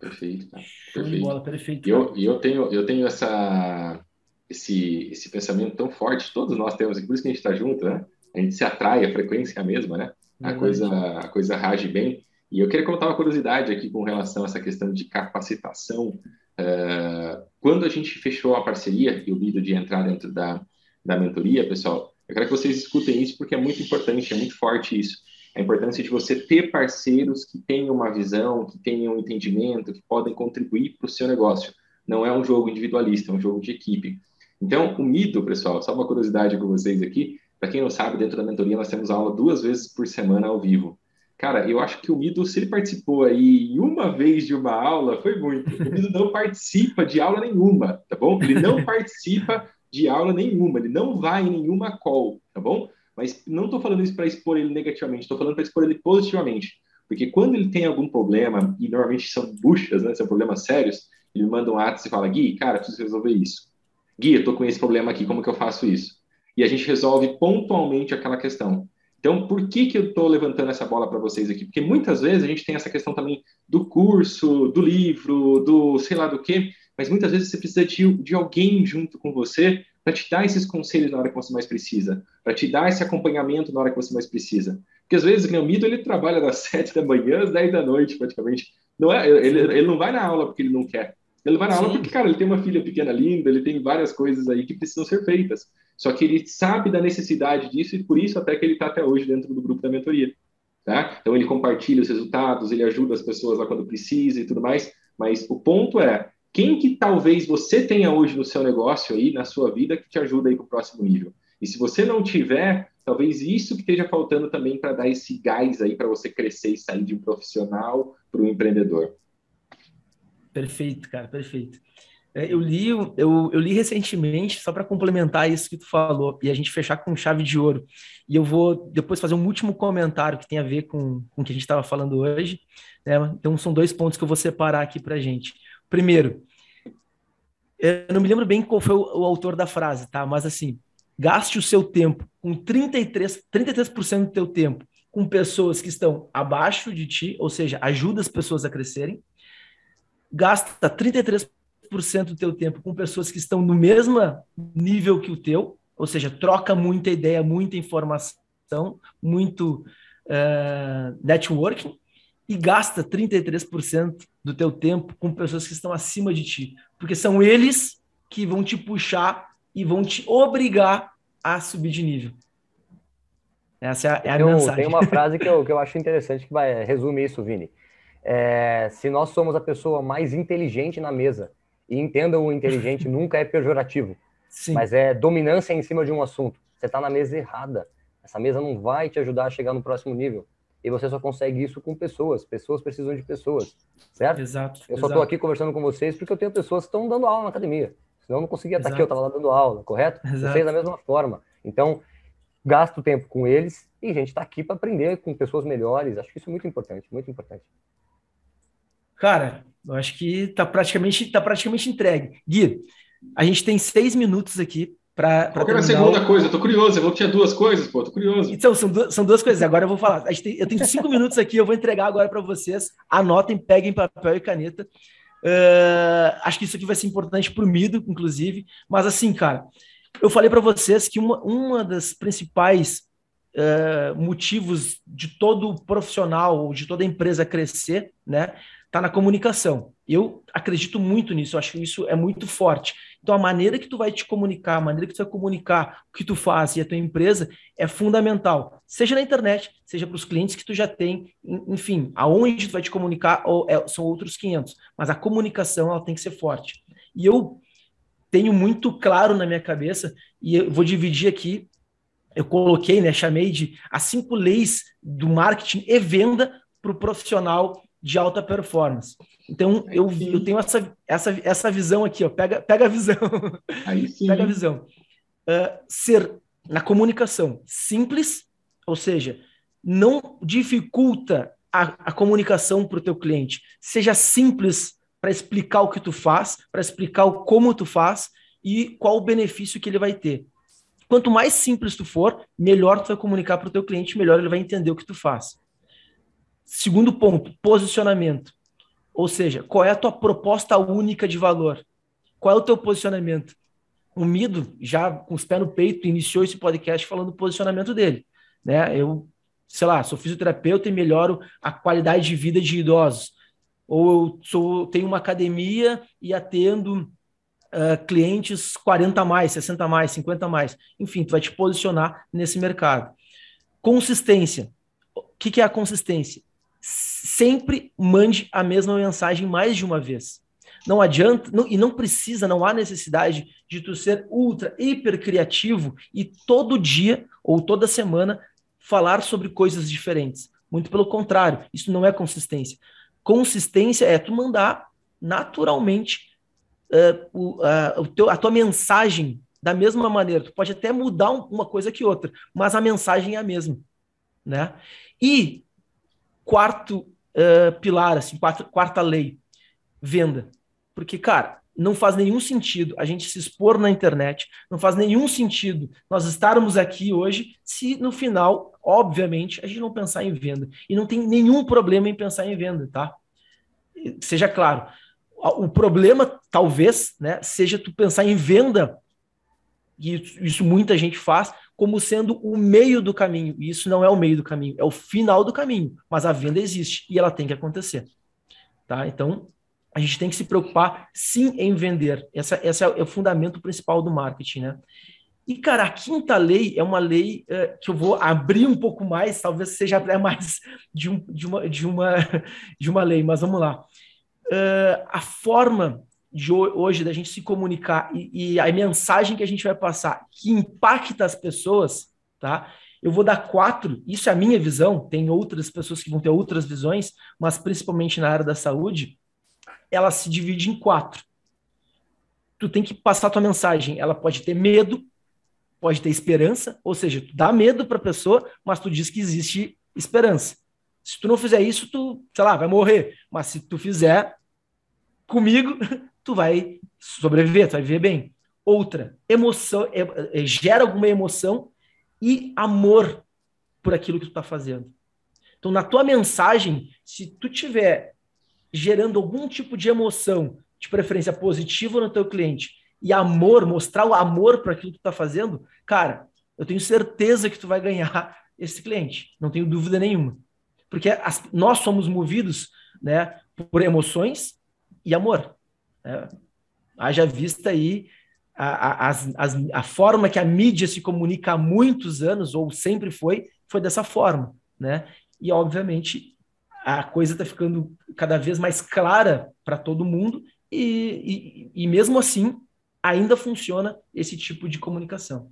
Speaker 2: Perfeito, cara. Perfeito. Bola, perfeito. E eu, eu, tenho, eu tenho essa, esse, esse pensamento tão forte, todos nós temos, por isso que a gente está junto, né? A gente se atrai, a frequência é a mesma, né? A, coisa, a coisa rage bem. E eu queria contar uma curiosidade aqui com relação a essa questão de capacitação. Uh, quando a gente fechou a parceria e o vídeo de entrar dentro da, da mentoria, pessoal, eu quero que vocês escutem isso porque é muito importante, é muito forte isso. A importância de você ter parceiros que tenham uma visão, que tenham um entendimento, que podem contribuir para o seu negócio. Não é um jogo individualista, é um jogo de equipe. Então, o Mido, pessoal, só uma curiosidade com vocês aqui, para quem não sabe, dentro da mentoria nós temos aula duas vezes por semana ao vivo. Cara, eu acho que o Mido, se ele participou aí uma vez de uma aula, foi muito. O Mido não participa de aula nenhuma, tá bom? Ele não participa de aula nenhuma, ele não vai em nenhuma call, tá bom? Mas não estou falando isso para expor ele negativamente, estou falando para expor ele positivamente. Porque quando ele tem algum problema, e normalmente são buchas, né, são problemas sérios, ele manda um WhatsApp e fala, Gui, cara, preciso resolver isso. Gui, eu estou com esse problema aqui, como que eu faço isso? E a gente resolve pontualmente aquela questão. Então, por que, que eu estou levantando essa bola para vocês aqui? Porque muitas vezes a gente tem essa questão também do curso, do livro, do sei lá do quê, mas muitas vezes você precisa de, de alguém junto com você para te dar esses conselhos na hora que você mais precisa, para te dar esse acompanhamento na hora que você mais precisa. Porque às vezes o Mido ele trabalha das sete da manhã às dez da noite, praticamente. Não é, ele, ele não vai na aula porque ele não quer. Ele vai na Sim. aula porque, cara, ele tem uma filha pequena linda, ele tem várias coisas aí que precisam ser feitas. Só que ele sabe da necessidade disso e por isso até que ele está até hoje dentro do grupo da mentoria. Tá? Então ele compartilha os resultados, ele ajuda as pessoas lá quando precisa e tudo mais. Mas o ponto é, quem que talvez você tenha hoje no seu negócio aí, na sua vida, que te ajuda aí para o próximo nível? E se você não tiver, talvez isso que esteja faltando também para dar esse gás aí para você crescer e sair de um profissional para um empreendedor.
Speaker 1: Perfeito, cara, perfeito. É, eu li, eu, eu li recentemente, só para complementar isso que tu falou, e a gente fechar com chave de ouro. E eu vou depois fazer um último comentário que tem a ver com, com o que a gente estava falando hoje. Né? Então, são dois pontos que eu vou separar aqui para a gente. Primeiro, eu não me lembro bem qual foi o, o, autor da frase, tá? Mas assim, gaste o seu tempo com 33%, 33% do teu tempo com pessoas que estão abaixo de ti, ou seja, ajuda as pessoas a crescerem. Gasta 33% do teu tempo com pessoas que estão no mesmo nível que o teu, ou seja, troca muita ideia, muita informação, muito uh, networking e gasta 33% do teu tempo com pessoas que estão acima de ti, porque são eles que vão te puxar e vão te obrigar a subir de nível. Essa é a, é a
Speaker 3: tem,
Speaker 1: mensagem.
Speaker 3: Tem uma frase que eu, que eu acho interessante que vai resumir isso, Vini. É, se nós somos a pessoa mais inteligente na mesa, e entenda o inteligente nunca é pejorativo, Sim. mas é dominância em cima de um assunto. Você está na mesa errada. Essa mesa não vai te ajudar a chegar no próximo nível. E você só consegue isso com pessoas. Pessoas precisam de pessoas, certo?
Speaker 1: Exato.
Speaker 3: Eu só estou aqui conversando com vocês porque eu tenho pessoas que estão dando aula na academia. Senão eu não conseguia estar aqui, eu estava lá dando aula, correto? Exato. Vocês da mesma forma. Então, gasto tempo com eles e a gente está aqui para aprender com pessoas melhores. Acho que isso é muito importante, muito importante.
Speaker 1: Cara, eu acho que está praticamente, tá praticamente entregue. Gui, a gente tem seis minutos aqui para.
Speaker 2: Qual era a segunda o... coisa? Eu tô curioso, eu vou tinha duas coisas, pô, tô curioso.
Speaker 1: Então, são, duas, são duas coisas. Agora eu vou falar. Tem, eu tenho cinco minutos aqui, eu vou entregar agora para vocês. Anotem, peguem papel e caneta. Uh, acho que isso aqui vai ser importante para o Mido, inclusive. Mas assim, cara, eu falei para vocês que uma, uma das principais uh, motivos de todo profissional, de toda empresa crescer, né, está na comunicação. Eu acredito muito nisso, eu acho que isso é muito forte. Então, a maneira que tu vai te comunicar, a maneira que tu vai comunicar o que tu faz e a tua empresa é fundamental. Seja na internet, seja para os clientes que tu já tem, enfim, aonde tu vai te comunicar ou é, são outros 500. Mas a comunicação, ela tem que ser forte. E eu tenho muito claro na minha cabeça, e eu vou dividir aqui, eu coloquei, né, chamei de as cinco leis do marketing e venda para o profissional de alta performance. Então, eu, eu tenho essa, essa, essa visão aqui, ó, pega, pega a visão. Pega a visão. Uh, ser, na comunicação, simples, ou seja, não dificulta a, a comunicação para o teu cliente. Seja simples para explicar o que tu faz, para explicar o como tu faz e qual o benefício que ele vai ter. Quanto mais simples tu for, melhor tu vai comunicar para o teu cliente, melhor ele vai entender o que tu faz. Segundo ponto, posicionamento. Ou seja, qual é a tua proposta única de valor? Qual é o teu posicionamento? O Mido, já com os pés no peito, iniciou esse podcast falando do posicionamento dele. Né? Eu, sei lá, sou fisioterapeuta e melhoro a qualidade de vida de idosos. Ou eu sou, tenho uma academia e atendo uh, clientes 40 a mais, 60 a mais, 50 a mais. Enfim, tu vai te posicionar nesse mercado. Consistência. O que, que é a consistência? Sempre mande a mesma mensagem mais de uma vez. Não adianta, não, e não precisa, não há necessidade de tu ser ultra, hiper criativo e todo dia ou toda semana falar sobre coisas diferentes. Muito pelo contrário, isso não é consistência. Consistência é tu mandar naturalmente uh, o, uh, o teu, a tua mensagem da mesma maneira. Tu pode até mudar um, uma coisa que outra, mas a mensagem é a mesma. Né? E quarto uh, pilar, assim, quarta, quarta lei, venda. Porque, cara, não faz nenhum sentido a gente se expor na internet, não faz nenhum sentido nós estarmos aqui hoje se no final, obviamente, a gente não pensar em venda. E não tem nenhum problema em pensar em venda, tá? Seja claro. O problema, talvez, né, seja tu pensar em venda, e isso muita gente faz, como sendo o meio do caminho. E isso não é o meio do caminho, é o final do caminho. Mas a venda existe e ela tem que acontecer. Tá? Então, a gente tem que se preocupar sim em vender. Essa, esse é o fundamento principal do marketing, né? E, cara, a quinta lei é uma lei uh, que eu vou abrir um pouco mais, talvez seja até mais de, um, de, uma, de, uma, de uma lei, mas vamos lá. Uh, a forma de hoje da gente se comunicar e, e, a mensagem que a gente vai passar que impacta as pessoas, tá? Eu vou dar quatro, isso é a minha visão, tem outras pessoas que vão ter outras visões, mas principalmente na área da saúde, ela se divide em quatro. Tu tem que passar tua mensagem, ela pode ter medo, pode ter esperança, ou seja, tu dá medo para a pessoa, mas tu diz que existe esperança. Se tu não fizer isso, tu, sei lá, vai morrer. Mas se tu fizer comigo, tu vai sobreviver, tu vai viver bem. Outra, emoção, é, é, gera alguma emoção e amor por aquilo que tu está fazendo. Então, na tua mensagem, se tu tiver gerando algum tipo de emoção, de preferência positiva no teu cliente, e amor, mostrar o amor para aquilo que tu está fazendo, cara, eu tenho certeza que tu vai ganhar esse cliente, não tenho dúvida nenhuma. Porque as, nós somos movidos né, por emoções e amor. É, haja vista aí a, a, a, a, forma que a mídia se comunica há muitos anos, ou sempre foi, foi dessa forma, né? E, obviamente, a coisa está ficando cada vez mais clara para todo mundo, e, e, e mesmo assim, ainda funciona esse tipo de comunicação.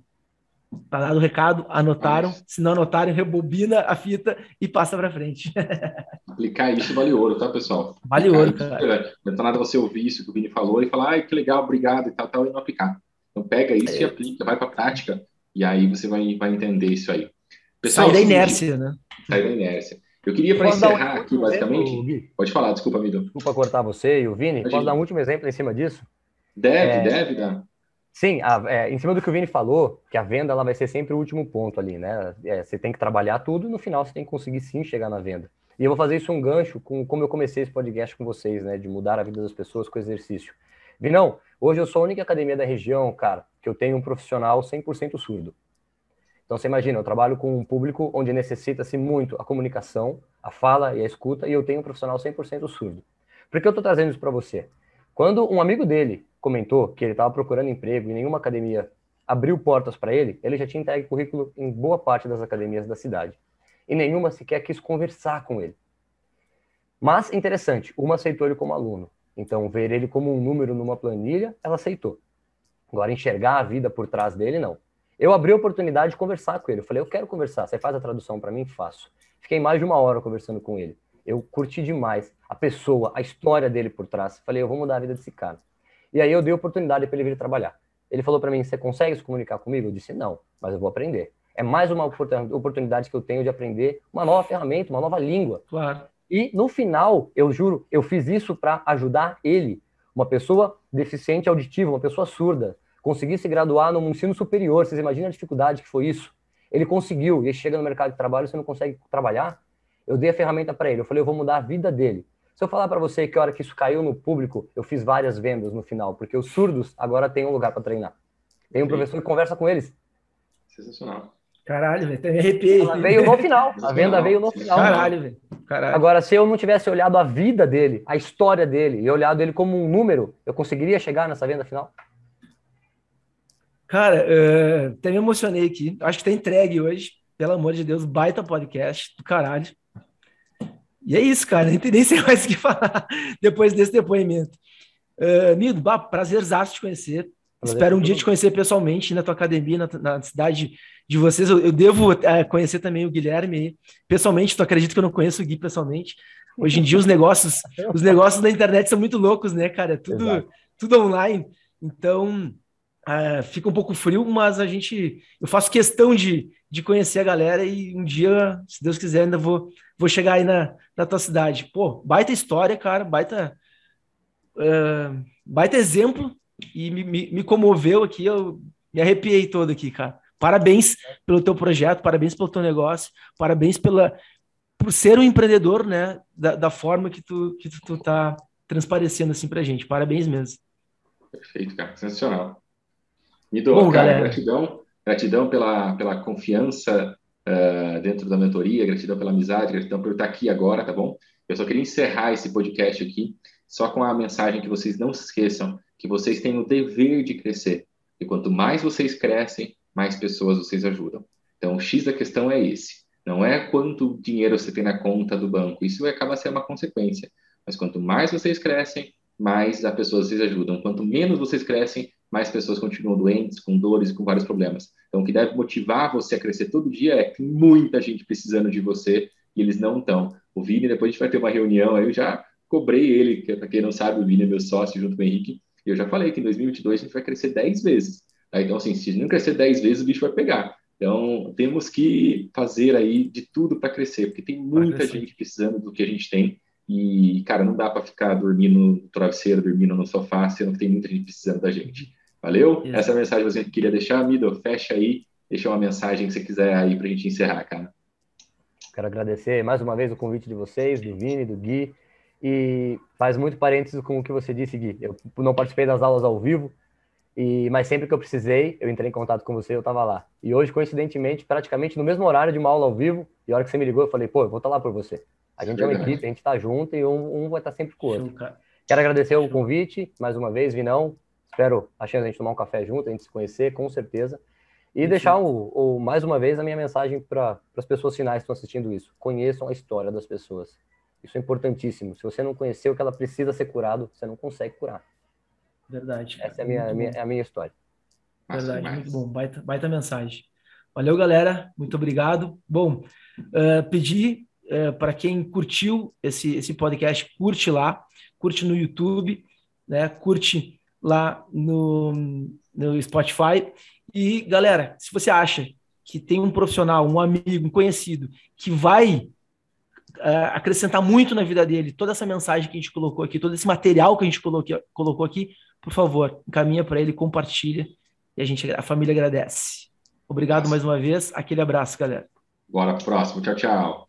Speaker 1: Tá dado o recado, anotaram. Mas... Se não anotarem, rebobina a fita e passa para frente.
Speaker 2: Aplicar isso vale ouro, tá, pessoal?
Speaker 1: Vale ouro, cara.
Speaker 2: Não é nada você ouvir isso que o Vini falou e falar, ai, que legal, obrigado e tal, tal, e não aplicar. Então pega isso é. e aplica, vai para a prática, e aí você vai, vai entender isso aí.
Speaker 1: Pessoal, Sai da inércia, né?
Speaker 2: Sai da inércia. Eu queria, para encerrar um aqui, basicamente. Exemplo, Pode falar, desculpa, amigo.
Speaker 3: Desculpa cortar você e o Vini. Posso dar um último exemplo em cima disso?
Speaker 2: Deve, é... deve dar.
Speaker 3: Sim, a, é, em cima do que o Vini falou, que a venda ela vai ser sempre o último ponto ali, né? É, você tem que trabalhar tudo e no final você tem que conseguir sim chegar na venda. E eu vou fazer isso um gancho com como eu comecei esse podcast com vocês, né? De mudar a vida das pessoas com exercício. Vinão, hoje eu sou a única academia da região, cara, que eu tenho um profissional 100% surdo. Então você imagina, eu trabalho com um público onde necessita-se muito a comunicação, a fala e a escuta, e eu tenho um profissional 100% surdo. Por que eu estou trazendo isso para você? Quando um amigo dele comentou que ele estava procurando emprego e nenhuma academia abriu portas para ele, ele já tinha entregue currículo em boa parte das academias da cidade. E nenhuma sequer quis conversar com ele. Mas, interessante, uma aceitou ele como aluno. Então, ver ele como um número numa planilha, ela aceitou. Agora, enxergar a vida por trás dele, não. Eu abri a oportunidade de conversar com ele. Eu falei, eu quero conversar. Você faz a tradução para mim? Faço. Fiquei mais de uma hora conversando com ele. Eu curti demais a pessoa, a história dele por trás. Falei, eu vou mudar a vida desse cara. E aí eu dei oportunidade para ele vir trabalhar. Ele falou para mim, você consegue se comunicar comigo? Eu disse, não, mas eu vou aprender. É mais uma oportunidade que eu tenho de aprender uma nova ferramenta, uma nova língua.
Speaker 1: Claro.
Speaker 3: E no final, eu juro, eu fiz isso para ajudar ele, uma pessoa deficiente auditiva, uma pessoa surda, conseguir se graduar no ensino superior. Vocês imaginam a dificuldade que foi isso? Ele conseguiu, e chega no mercado de trabalho, você não consegue trabalhar. Eu dei a ferramenta para ele, eu falei, eu vou mudar a vida dele. Se eu falar para você que a hora que isso caiu no público, eu fiz várias vendas no final, porque os surdos agora têm um lugar para treinar. Tem um professor que conversa com eles.
Speaker 2: Sensacional.
Speaker 1: Caralho, velho, me arrepiei.
Speaker 3: Ela veio no final. A venda veio no final.
Speaker 1: Caralho, velho. Caralho.
Speaker 3: Agora, se eu não tivesse olhado a vida dele, a história dele, e olhado ele como um número, eu conseguiria chegar nessa venda final?
Speaker 1: Cara, uh, até me emocionei aqui. Acho que tá entregue hoje. Pelo amor de Deus, baita podcast do caralho. E é isso, cara. Nem, nem sei mais o que falar depois desse depoimento. Uh, Mido, bah, prazerzaço te conhecer. Prazer Espero um dia te conhecer pessoalmente na tua academia, na, na cidade de vocês. Eu, eu devo é, conhecer também o Guilherme pessoalmente. Tu acredita que eu não conheço o Gui pessoalmente? Hoje em dia os negócios, os negócios da internet são muito loucos, né, cara? É tudo, tudo online. Então uh, fica um pouco frio, mas a gente, eu faço questão de, de conhecer a galera e um dia, se Deus quiser, ainda vou, vou chegar aí na, na tua cidade. Pô, baita história, cara, baita, uh, baita exemplo e me, me, me comoveu aqui. Eu me arrepiei todo aqui, cara. Parabéns pelo teu projeto, parabéns pelo teu negócio, parabéns pela por ser um empreendedor, né, da, da forma que tu que tu, tu tá transparecendo assim pra gente. Parabéns mesmo.
Speaker 2: Perfeito, cara, sensacional. Me dou, Bom, cara, galera. gratidão, gratidão pela, pela confiança uh, dentro da mentoria, gratidão pela amizade, gratidão por estar aqui agora, tá bom? Eu só queria encerrar esse podcast aqui só com a mensagem que vocês não se esqueçam que vocês têm o dever de crescer. E quanto mais vocês crescem, mais pessoas vocês ajudam. Então, o X da questão é esse. Não é quanto dinheiro você tem na conta do banco. Isso acaba sendo uma consequência. Mas quanto mais vocês crescem, mais a pessoas vocês ajudam. Quanto menos vocês crescem, mais pessoas continuam doentes, com dores com vários problemas. Então, o que deve motivar você a crescer todo dia é que muita gente precisando de você e eles não estão. O Vini, depois a gente vai ter uma reunião, aí eu já cobrei ele, que para quem não sabe, o Vini é meu sócio junto com o Henrique, e eu já falei que em 2022 a gente vai crescer 10 vezes. Tá? Então, assim, se não crescer 10 vezes, o bicho vai pegar. Então, temos que fazer aí de tudo para crescer, porque tem muita gente precisando do que a gente tem. E, cara, não dá para ficar dormindo no travesseiro, dormindo no sofá, sendo que tem muita gente precisando da gente. Valeu? Isso. Essa é a mensagem que você queria deixar, Mido. Fecha aí, deixa uma mensagem que você quiser aí para a gente encerrar, cara.
Speaker 3: Quero agradecer mais uma vez o convite de vocês, do Vini, do Gui, e faz muito parênteses com o que você disse, Gui. Eu não participei das aulas ao vivo, e, mas sempre que eu precisei, eu entrei em contato com você, eu estava lá. E hoje, coincidentemente, praticamente no mesmo horário de uma aula ao vivo, e a hora que você me ligou, eu falei, pô, eu vou estar tá lá por você. A gente é, é uma equipe, a gente está junto e um, um, vai estar tá sempre com o outro. Quero agradecer o convite, mais uma vez, Vinão. Espero a chance de a gente tomar um café junto, a gente se conhecer, com certeza. E Sim. deixar, o, o, mais uma vez, a minha mensagem para as pessoas finais que estão assistindo isso. Conheçam a história das pessoas. Isso é importantíssimo. Se você não conhecer o que ela precisa ser curado, você não consegue curar.
Speaker 1: Verdade.
Speaker 3: Essa é a minha, minha, é a minha história.
Speaker 1: Verdade, muito bom. Baita, baita mensagem. Valeu, galera. Muito obrigado. Bom, uh, pedir uh, para quem curtiu esse, esse podcast, curte lá, curte no YouTube, né? curte lá no, no Spotify. E, galera, se você acha que tem um profissional, um amigo, um conhecido que vai uh, acrescentar muito na vida dele toda essa mensagem que a gente colocou aqui, todo esse material que a gente colocou, colocou aqui, por favor, encaminha para ele, compartilha e a gente, a família agradece. Obrigado mais uma vez, aquele abraço, galera.
Speaker 2: Bora pro próximo, tchau, tchau.